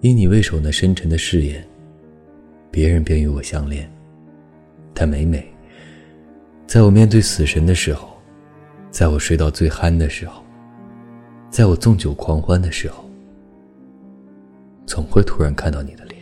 因你为首那深沉的誓言，别人便与我相恋。但每每，在我面对死神的时候，在我睡到最酣的时候，在我纵酒狂欢的时候，总会突然看到你的脸。